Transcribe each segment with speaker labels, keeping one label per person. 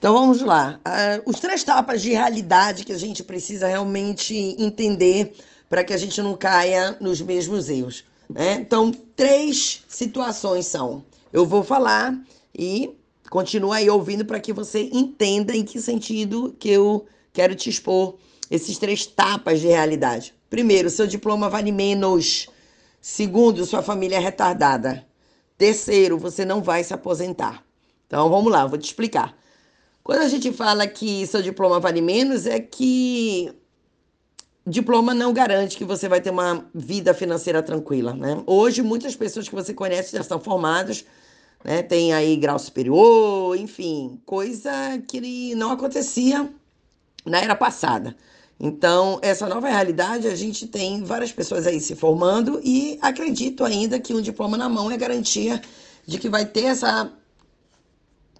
Speaker 1: Então vamos lá. Uh, os três tapas de realidade que a gente precisa realmente entender para que a gente não caia nos mesmos erros. Né? Então, três situações são. Eu vou falar e continua aí ouvindo para que você entenda em que sentido que eu quero te expor esses três tapas de realidade. Primeiro, seu diploma vale menos. Segundo, sua família é retardada. Terceiro, você não vai se aposentar. Então vamos lá, vou te explicar. Quando a gente fala que seu diploma vale menos, é que diploma não garante que você vai ter uma vida financeira tranquila, né? Hoje, muitas pessoas que você conhece já estão formadas, né? Tem aí grau superior, enfim, coisa que não acontecia na era passada. Então, essa nova realidade, a gente tem várias pessoas aí se formando e acredito ainda que um diploma na mão é garantia de que vai ter essa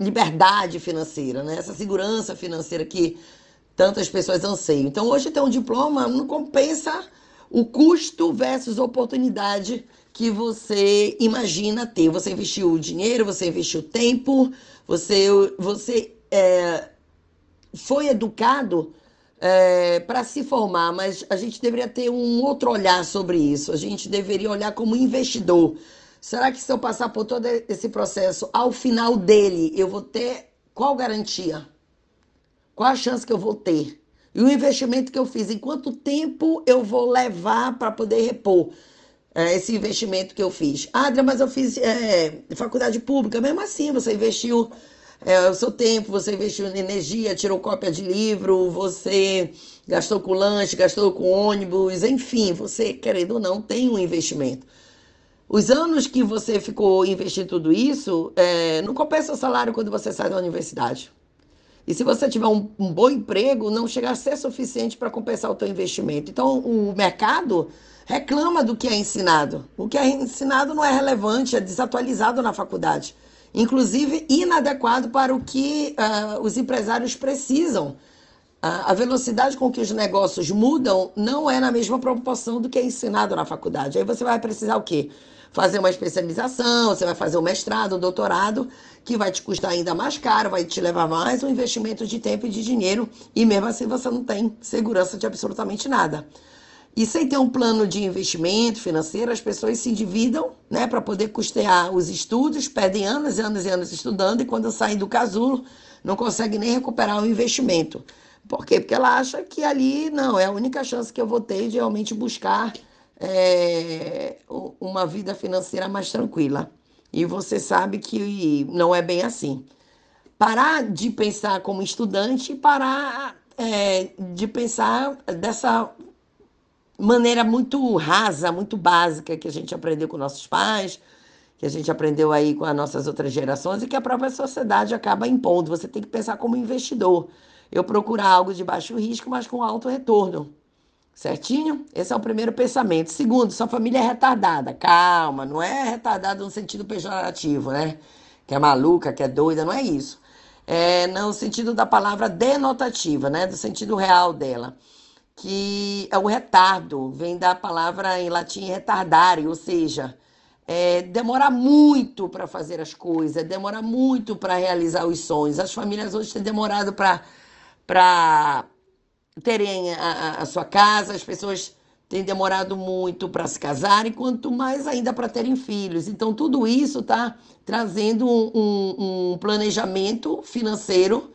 Speaker 1: liberdade financeira, né? essa segurança financeira que tantas pessoas anseiam. Então, hoje ter um diploma não compensa o custo versus oportunidade que você imagina ter. Você investiu dinheiro, você investiu tempo, você, você é, foi educado é, para se formar, mas a gente deveria ter um outro olhar sobre isso. A gente deveria olhar como investidor. Será que se eu passar por todo esse processo, ao final dele, eu vou ter qual garantia? Qual a chance que eu vou ter? E o investimento que eu fiz, em quanto tempo eu vou levar para poder repor é, esse investimento que eu fiz? Adria, mas eu fiz é, faculdade pública. Mesmo assim, você investiu é, o seu tempo, você investiu em energia, tirou cópia de livro, você gastou com lanche, gastou com ônibus, enfim, você, querendo ou não, tem um investimento. Os anos que você ficou investindo tudo isso, é, não compensa o salário quando você sai da universidade. E se você tiver um, um bom emprego, não chega a ser suficiente para compensar o teu investimento. Então, o mercado reclama do que é ensinado. O que é ensinado não é relevante, é desatualizado na faculdade. Inclusive, inadequado para o que uh, os empresários precisam. Uh, a velocidade com que os negócios mudam não é na mesma proporção do que é ensinado na faculdade. Aí você vai precisar o quê? Fazer uma especialização, você vai fazer um mestrado, um doutorado, que vai te custar ainda mais caro, vai te levar mais um investimento de tempo e de dinheiro, e mesmo assim você não tem segurança de absolutamente nada. E sem ter um plano de investimento financeiro, as pessoas se endividam né, para poder custear os estudos, perdem anos e anos e anos estudando, e quando saem do casulo, não conseguem nem recuperar o investimento. Por quê? Porque ela acha que ali não é a única chance que eu vou ter de realmente buscar é, uma vida financeira mais tranquila. E você sabe que não é bem assim. Parar de pensar como estudante e parar é, de pensar dessa maneira muito rasa, muito básica que a gente aprendeu com nossos pais, que a gente aprendeu aí com as nossas outras gerações e que a própria sociedade acaba impondo. Você tem que pensar como investidor. Eu procurar algo de baixo risco, mas com alto retorno. Certinho? Esse é o primeiro pensamento. Segundo, sua família é retardada. Calma, não é retardada no sentido pejorativo, né? Que é maluca, que é doida, não é isso. É no sentido da palavra denotativa, né? Do sentido real dela. Que é o retardo, vem da palavra em latim retardare, ou seja, é, demora muito para fazer as coisas, demora muito para realizar os sonhos. As famílias hoje têm demorado para terem a, a sua casa, as pessoas têm demorado muito para se casarem, quanto mais ainda para terem filhos. Então, tudo isso está trazendo um, um, um, planejamento financeiro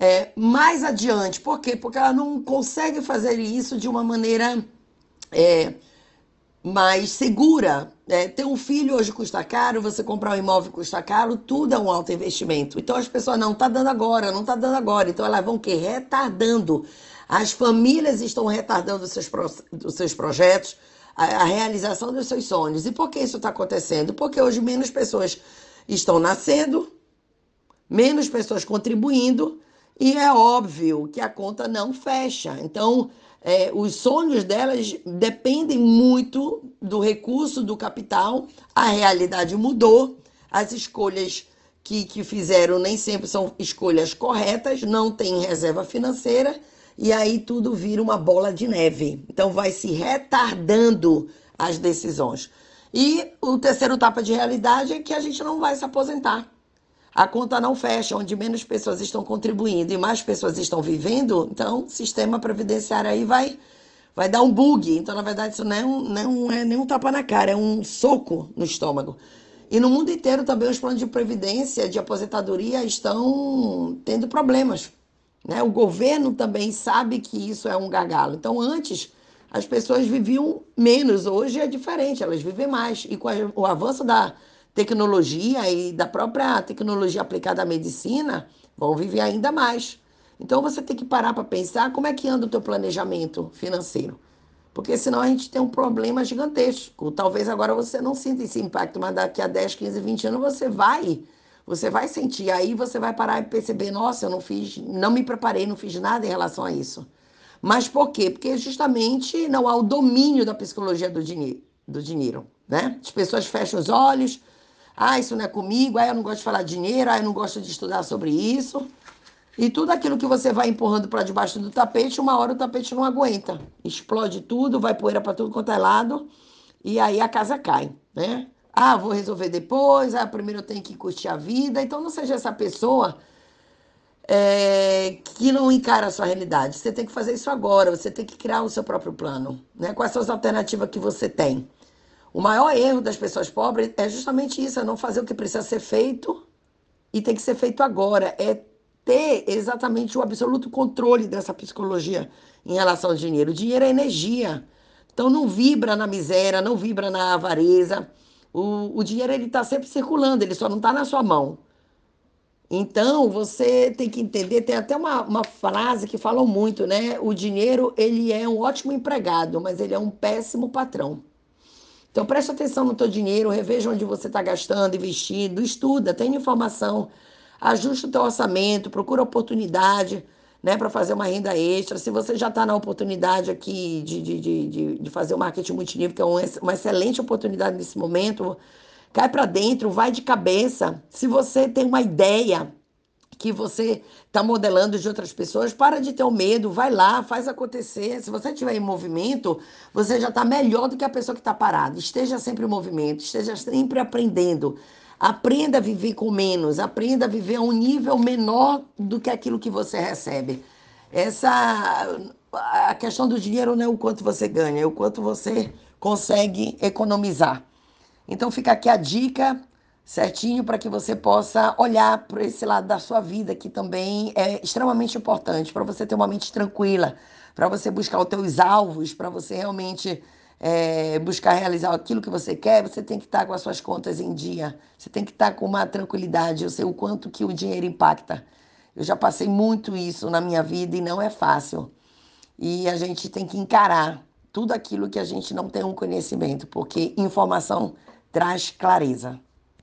Speaker 1: é, mais adiante. Por quê? Porque ela não consegue fazer isso de uma maneira é, mais segura. É, ter um filho hoje custa caro, você comprar um imóvel custa caro, tudo é um alto investimento. Então as pessoas não tá dando agora, não tá dando agora. Então elas vão que retardando as famílias estão retardando os seus, os seus projetos, a, a realização dos seus sonhos. E por que isso está acontecendo? Porque hoje menos pessoas estão nascendo, menos pessoas contribuindo, e é óbvio que a conta não fecha. Então, é, os sonhos delas dependem muito do recurso, do capital, a realidade mudou, as escolhas que, que fizeram nem sempre são escolhas corretas, não tem reserva financeira e aí tudo vira uma bola de neve. Então vai se retardando as decisões. E o terceiro tapa de realidade é que a gente não vai se aposentar. a conta não fecha, onde menos pessoas estão contribuindo e mais pessoas estão vivendo, então o sistema previdenciário aí vai, vai dar um bug. Então, na verdade, isso não não é nem um tapa na cara, é um soco no estômago. E no mundo inteiro também os planos de previdência, de aposentadoria estão tendo problemas. Né? O governo também sabe que isso é um gargalo. Então, antes, as pessoas viviam menos, hoje é diferente, elas vivem mais. E com o avanço da tecnologia e da própria tecnologia aplicada à medicina vão viver ainda mais. Então você tem que parar para pensar como é que anda o teu planejamento financeiro. Porque senão a gente tem um problema gigantesco. Talvez agora você não sinta esse impacto, mas daqui a 10, 15, 20 anos você vai, você vai sentir. Aí você vai parar e perceber, nossa, eu não fiz, não me preparei, não fiz nada em relação a isso. Mas por quê? Porque justamente não há o domínio da psicologia do dinheiro, do dinheiro, né? As pessoas fecham os olhos, ah, isso não é comigo, ah, eu não gosto de falar de dinheiro, ah, eu não gosto de estudar sobre isso. E tudo aquilo que você vai empurrando para debaixo do tapete, uma hora o tapete não aguenta. Explode tudo, vai poeira para tudo quanto é lado, e aí a casa cai, né? Ah, vou resolver depois, ah, primeiro eu tenho que curtir a vida. Então não seja essa pessoa é, que não encara a sua realidade. Você tem que fazer isso agora, você tem que criar o seu próprio plano. Né? Quais são as alternativas que você tem? O maior erro das pessoas pobres é justamente isso, é não fazer o que precisa ser feito e tem que ser feito agora. É ter exatamente o absoluto controle dessa psicologia em relação ao dinheiro. O dinheiro é energia. Então não vibra na miséria, não vibra na avareza. O, o dinheiro ele está sempre circulando, ele só não está na sua mão. Então você tem que entender, tem até uma, uma frase que falam muito, né? O dinheiro ele é um ótimo empregado, mas ele é um péssimo patrão. Então preste atenção no teu dinheiro, reveja onde você está gastando, investindo, estuda, tenha informação, ajuste o teu orçamento, procura oportunidade né, para fazer uma renda extra. Se você já está na oportunidade aqui de, de, de, de fazer o marketing multinível, que é uma excelente oportunidade nesse momento, cai para dentro, vai de cabeça. Se você tem uma ideia, que você está modelando de outras pessoas, para de ter o medo, vai lá, faz acontecer. Se você estiver em movimento, você já está melhor do que a pessoa que está parada. Esteja sempre em movimento, esteja sempre aprendendo. Aprenda a viver com menos, aprenda a viver a um nível menor do que aquilo que você recebe. Essa a questão do dinheiro não é o quanto você ganha, é o quanto você consegue economizar. Então fica aqui a dica certinho para que você possa olhar para esse lado da sua vida que também é extremamente importante para você ter uma mente tranquila, para você buscar os teus alvos, para você realmente é, buscar realizar aquilo que você quer, você tem que estar com as suas contas em dia, você tem que estar com uma tranquilidade, eu sei o quanto que o dinheiro impacta. Eu já passei muito isso na minha vida e não é fácil. E a gente tem que encarar tudo aquilo que a gente não tem um conhecimento, porque informação traz clareza.